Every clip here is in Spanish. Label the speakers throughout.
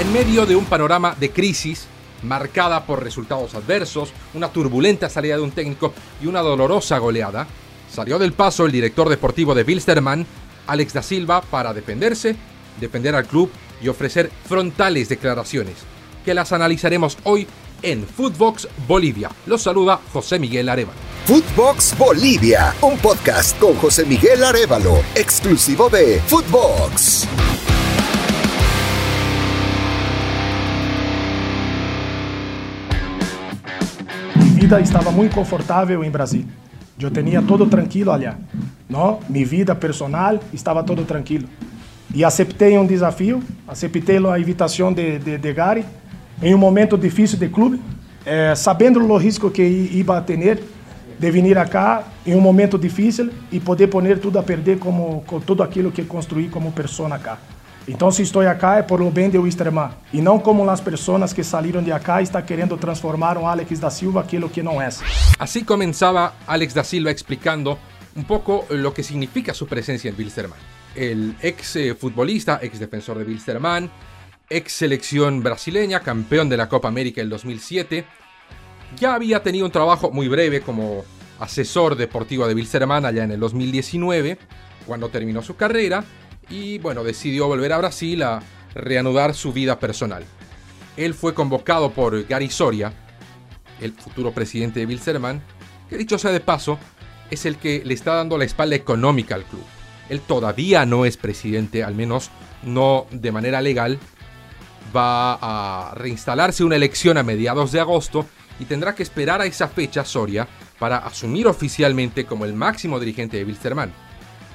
Speaker 1: En medio de un panorama de crisis marcada por resultados adversos, una turbulenta salida de un técnico y una dolorosa goleada, salió del paso el director deportivo de Wilstermann, Alex da Silva, para defenderse, defender al club y ofrecer frontales declaraciones, que las analizaremos hoy en Footbox Bolivia. Los saluda José Miguel Arevalo.
Speaker 2: Footbox Bolivia, un podcast con José Miguel Arevalo, exclusivo de Footbox.
Speaker 3: Vida estaba muy confortable en Brasil. Yo tenía todo tranquilo allá. ¿no? Mi vida personal estaba todo tranquilo. E aceitei um desafio, aceitei a invitação de, de, de Gary em um momento difícil do clube, é, sabendo o risco que ia ter de vir cá em um momento difícil e poder poner tudo a perder como com tudo aquilo que construí como pessoa cá. Então, se estou aqui é por o bem de Wisterman e não como as pessoas que saíram de acá e estão querendo transformar um Alex da Silva aquilo que não é.
Speaker 1: Assim começava Alex da Silva explicando um pouco o que significa sua presença em Wilstermann. el ex eh, futbolista, ex defensor de Wilstermann, ex selección brasileña, campeón de la Copa América el 2007. Ya había tenido un trabajo muy breve como asesor deportivo de Wilstermann allá en el 2019, cuando terminó su carrera, y bueno, decidió volver a Brasil a reanudar su vida personal. Él fue convocado por Gary Soria, el futuro presidente de Wilstermann, que dicho sea de paso, es el que le está dando la espalda económica al club. Él todavía no es presidente, al menos no de manera legal. Va a reinstalarse una elección a mediados de agosto y tendrá que esperar a esa fecha Soria para asumir oficialmente como el máximo dirigente de Wilstermann.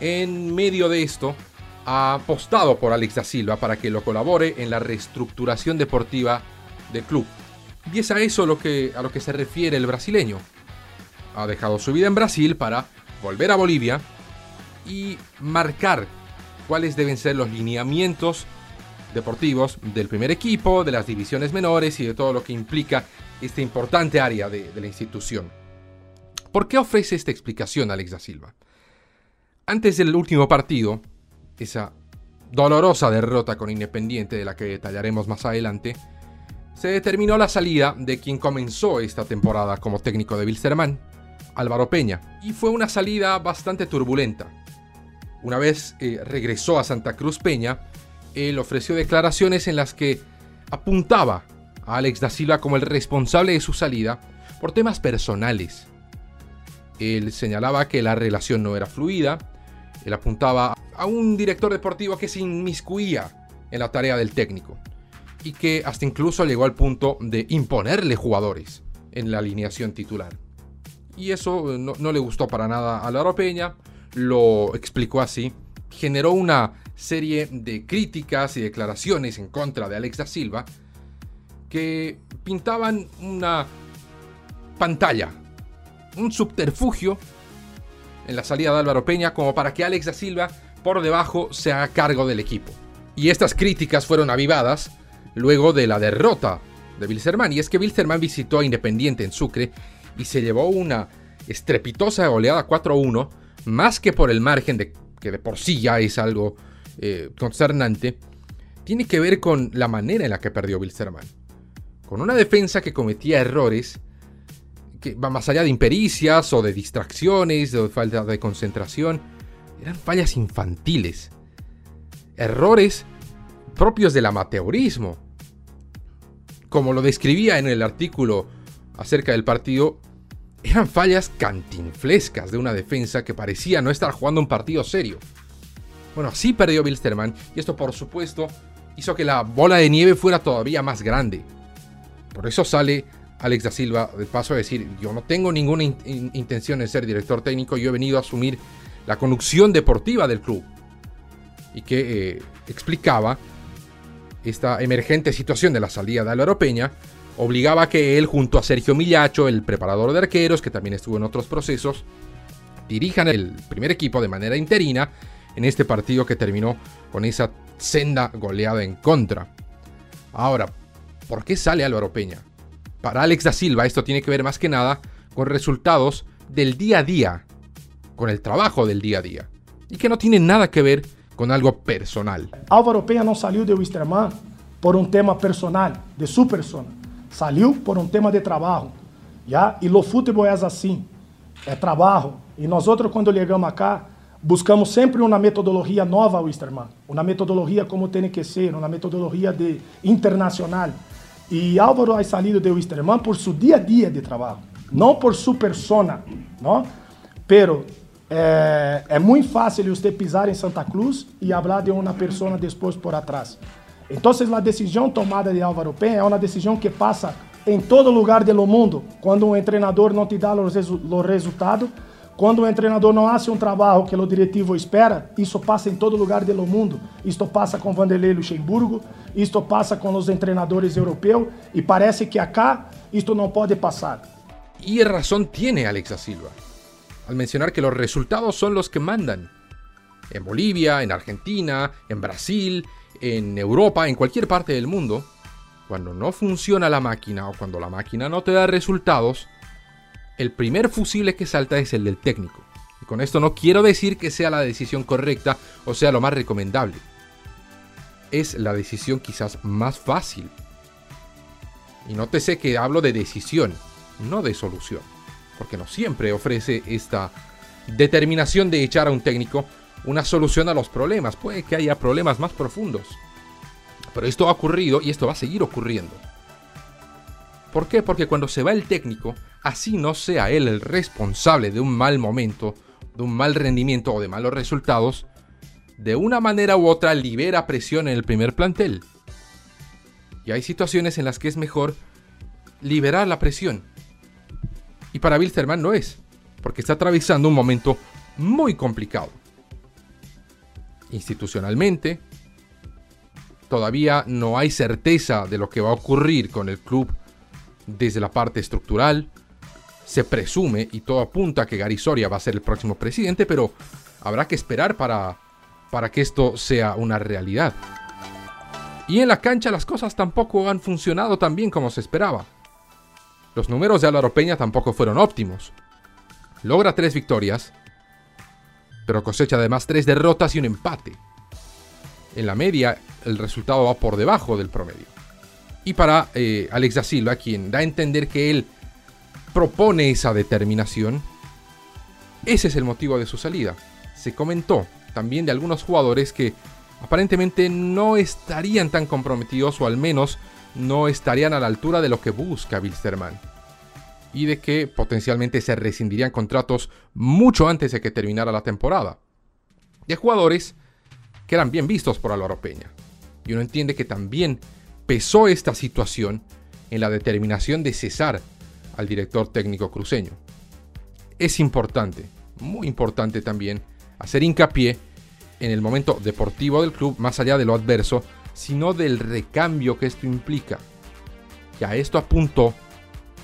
Speaker 1: En medio de esto, ha apostado por Alex da Silva para que lo colabore en la reestructuración deportiva del club. Y es a eso lo que, a lo que se refiere el brasileño. Ha dejado su vida en Brasil para volver a Bolivia y marcar cuáles deben ser los lineamientos deportivos del primer equipo, de las divisiones menores y de todo lo que implica esta importante área de, la institución. ¿Por qué ofrece esta explicación Alex da Silva? Antes del último partido, esa dolorosa derrota con Independiente de la que detallaremos más adelante, se determinó la salida de quien comenzó esta temporada como técnico de Wilstermann, Álvaro Peña, y fue una salida bastante turbulenta. Una vez eh, regresó a Santa Cruz Peña, él ofreció declaraciones en las que apuntaba a Alex da Silva como el responsable de su salida por temas personales. Él señalaba que la relación no era fluida, él apuntaba a un director deportivo que se inmiscuía en la tarea del técnico y que hasta incluso llegó al punto de imponerle jugadores en la alineación titular. Y eso no, no le gustó para nada a la Peña, lo explicó así, generó una serie de críticas y declaraciones en contra de Alex da Silva que pintaban una pantalla, un subterfugio en la salida de Álvaro Peña como para que Alex da Silva por debajo se haga cargo del equipo. Y estas críticas fueron avivadas luego de la derrota de Wilserman. Y es que Wilserman visitó a Independiente en Sucre y se llevó una estrepitosa goleada 4-1 más que por el margen de que de por sí ya es algo eh, tiene que ver con la manera en la que perdió Wilstermann. Con una defensa que cometía errores que va más allá de impericias o de distracciones, de falta de concentración, eran fallas infantiles. Errores propios del amateurismo. Como lo describía en el artículo acerca del partido eran fallas cantinflescas de una defensa que parecía no estar jugando un partido serio. Bueno, así perdió Bilsterman y esto por supuesto hizo que la bola de nieve fuera todavía más grande. Por eso sale Alex da Silva de paso a decir, yo no tengo ninguna intención de ser director técnico, yo he venido a asumir la conducción deportiva del club. Y que eh, explicaba esta emergente situación de la salida de la Peña obligaba a que él, junto a Sergio Millacho, el preparador de arqueros, que también estuvo en otros procesos, dirijan el primer equipo de manera interina en este partido que terminó con esa senda goleada en contra. Ahora, ¿por qué sale Álvaro Peña? Para Alex da Silva esto tiene que ver más que nada con resultados del día a día, con el trabajo del día a día, y que no tiene nada que ver con algo personal.
Speaker 3: Álvaro Peña no salió de Wisterman por um tema personal, de sua persona. Saiu por um tema de trabalho. Já? E o futebol é assim. É trabalho. E nós outros, quando chegamos cá, buscamos sempre uma metodologia nova, Wisterman. Uma metodologia como tem que ser, uma metodologia de internacional. E Álvaro ha salido de Wisterman por seu dia a dia de trabalho, não por sua persona, não? Pero é, é muito fácil você pisar em Santa Cruz e falar de uma pessoa depois por atrás. Então, a decisão tomada de Álvaro Penha é uma decisão que passa em todo lugar do mundo. Quando um treinador não te dá os resu resultados, quando o treinador não faz um trabalho que o diretivo espera, isso passa em todo lugar do mundo. Isto passa com Vanderlei Luxemburgo, isto passa com os treinadores europeus e parece que acá isto não pode passar.
Speaker 1: E razão tiene Alex da Silva al mencionar que los resultados son los que mandan. En Bolivia, en Argentina, en Brasil, en Europa, en cualquier parte del mundo, cuando no funciona la máquina o cuando la máquina no te da resultados, el primer fusible que salta es el del técnico. Y con esto no quiero decir que sea la decisión correcta o sea lo más recomendable. Es la decisión quizás más fácil. Y nótese que hablo de decisión, no de solución. Porque no siempre ofrece esta determinación de echar a un técnico una solución a los problemas. Puede que haya problemas más profundos. Pero esto ha ocurrido y esto va a seguir ocurriendo. ¿Por qué? Porque cuando se va el técnico, así no sea él el responsable de un mal momento, de un mal rendimiento o de malos resultados, de una manera u otra libera presión en el primer plantel. Y hay situaciones en las que es mejor liberar la presión. Y para Wilstermann no es, porque está atravesando un momento muy complicado. Institucionalmente, todavía no hay certeza de lo que va a ocurrir con el club desde la parte estructural. Se presume y todo apunta a que Gary Soria va a ser el próximo presidente, pero habrá que esperar para, para que esto sea una realidad. Y en la cancha las cosas tampoco han funcionado tan bien como se esperaba. Los números de Álvaro Peña tampoco fueron óptimos. Logra tres victorias, pero cosecha además tres derrotas y un empate. En la media, el resultado va por debajo del promedio. Y para eh, Alex da Silva, quien da a entender que él propone esa determinación, ese es el motivo de su salida. Se comentó también de algunos jugadores que aparentemente no estarían tan comprometidos o al menos no estarían a la altura de lo que busca Wilstermann y de que potencialmente se rescindirían contratos mucho antes de que terminara la temporada. De jugadores que eran bien vistos por Álvaro Peña. Y uno entiende que también pesó esta situación en la determinación de cesar al director técnico cruceño. Es importante, muy importante también, hacer hincapié en el momento deportivo del club, más allá de lo adverso, sino del recambio que esto implica. Y a esto apuntó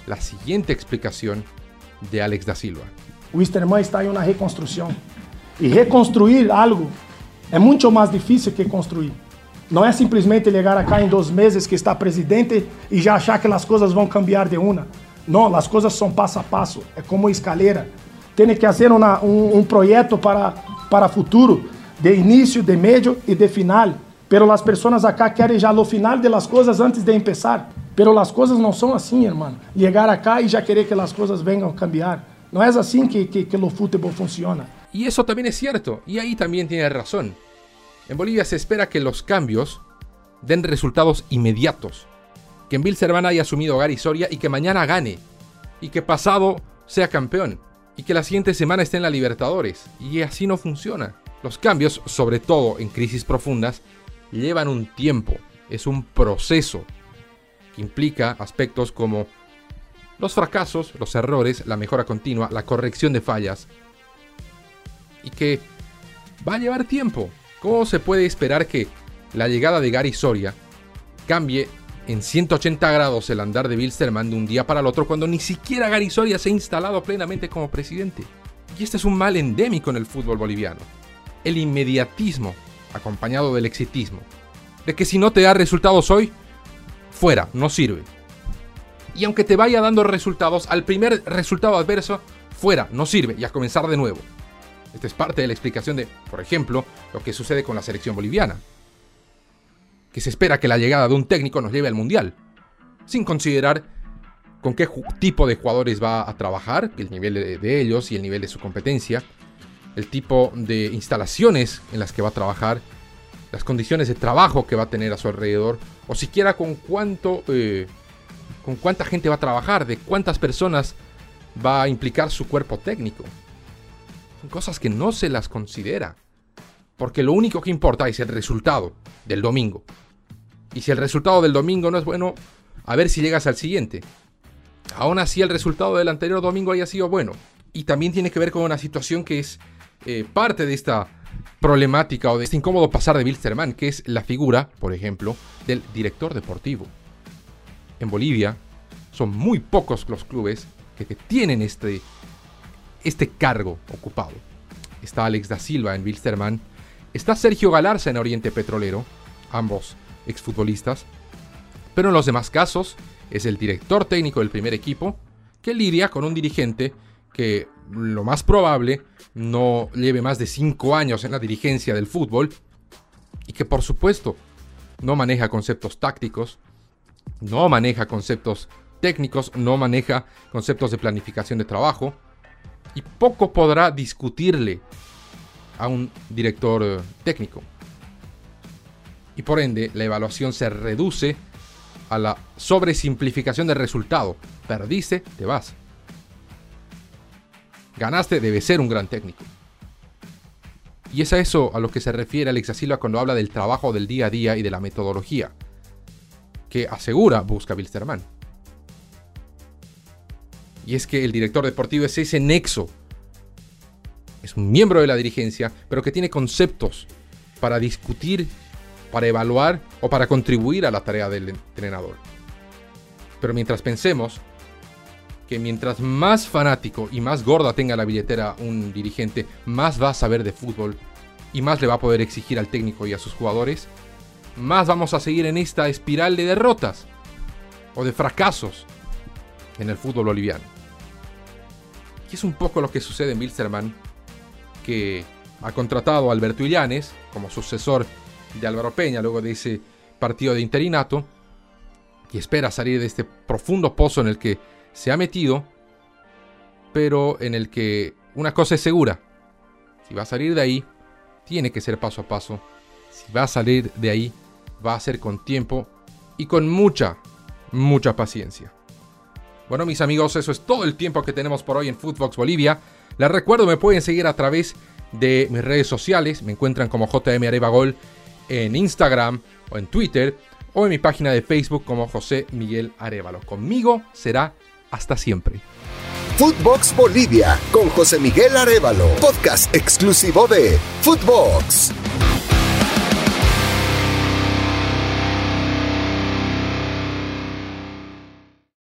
Speaker 1: la siguiente explicación de Alex da Silva.
Speaker 3: Wisterman está en una reconstrucción. Y reconstruir algo es mucho más difícil que construir. No es simplemente llegar acá en dos meses que está presidente y ya achar que las cosas van a cambiar de una. No, las cosas son paso a paso. Es como escalera. Tiene que hacer un, un proyecto para, para futuro, de inicio, de medio y de final. Pero las personas acá quieren ya lo final de las cosas antes de empezar. Pero las cosas no son así, hermano. Llegar acá y ya querer que las cosas vengan a cambiar. No es así que, que, que el fútbol funciona.
Speaker 1: Y eso también es cierto. Y ahí también tiene razón. En Bolivia se espera que los cambios den resultados inmediatos. Que en Bilzerban haya asumido Gary Soria y que mañana gane. Y que pasado sea campeón. Y que la siguiente semana esté en la Libertadores. Y así no funciona. Los cambios, sobre todo en crisis profundas, llevan un tiempo. Es un proceso que implica aspectos como los fracasos, los errores, la mejora continua, la corrección de fallas. Y que va a llevar tiempo. ¿Cómo se puede esperar que la llegada de Gary Soria cambie en 180 grados el andar de Bilsterman de un día para el otro cuando ni siquiera Gary Soria se ha instalado plenamente como presidente? Y este es un mal endémico en el fútbol boliviano. El inmediatismo acompañado del exitismo. De que si no te da resultados hoy, fuera, no sirve. Y aunque te vaya dando resultados, al primer resultado adverso, fuera, no sirve, y a comenzar de nuevo. Esta es parte de la explicación de, por ejemplo, lo que sucede con la selección boliviana. que se espera que la llegada de un técnico nos lleve al Mundial, sin considerar con qué tipo de jugadores va a trabajar, el nivel de, ellos y el nivel de su competencia, el tipo de instalaciones en las que va a trabajar, las condiciones de trabajo que va a tener a su alrededor, o siquiera con cuánto, eh, con cuánta gente va a trabajar, de cuántas personas va a implicar su cuerpo técnico. Son cosas que no se las considera, porque lo único que importa es el resultado del domingo. Y si el resultado del domingo no es bueno, a ver si llegas al siguiente. Aún así el resultado del anterior domingo haya sido bueno. Y también tiene que ver con una situación que es eh, parte de esta problemática o de este incómodo pasar de Wilstermann, que es la figura, por ejemplo, del director deportivo. En Bolivia son muy pocos los clubes que tienen este, este cargo ocupado. Está Alex da Silva en Wilstermann, está Sergio Galarza en Oriente Petrolero, ambos exfutbolistas, pero en los demás casos es el director técnico del primer equipo que lidia con un dirigente que lo más probable no lleve más de 5 años en la dirigencia del fútbol y que por supuesto no maneja conceptos tácticos, no maneja conceptos técnicos, no maneja conceptos de planificación de trabajo y poco podrá discutirle a un director eh, técnico. Y por ende, la evaluación se reduce a la sobresimplificación del resultado. Perdiste, te vas. Ganaste, debe ser un gran técnico. Y es a eso a lo que se refiere Alexa Silva cuando habla del trabajo del día a día y de la metodología, que asegura busca Bilsterman. Y es que el director deportivo es ese nexo. Es un miembro de la dirigencia, pero que tiene conceptos para discutir para evaluar o para contribuir a la tarea del entrenador. Pero mientras pensemos que mientras más fanático y más gorda tenga la billetera un dirigente, más va a saber de fútbol y más le va a poder exigir al técnico y a sus jugadores, más vamos a seguir en esta espiral de derrotas o de fracasos en el fútbol boliviano. Y es un poco lo que sucede en Wilstermann, que ha contratado a Alberto Illanes como sucesor de Álvaro Peña luego de ese partido de interinato y espera salir de este profundo pozo en el que se ha metido, pero en el que una cosa es segura, si va a salir de ahí, tiene que ser paso a paso, si va a salir de ahí, va a ser con tiempo y con mucha, mucha paciencia. Bueno, mis amigos, eso es todo el tiempo que tenemos por hoy en Footbox Bolivia. Les recuerdo, me pueden seguir a través de mis redes sociales. Me encuentran como JM Arevagol en Instagram o en Twitter o en mi página de Facebook como José Miguel Arevalo. Conmigo será hasta siempre.
Speaker 2: Footbox Bolivia con José Miguel Arevalo, podcast exclusivo de Footbox.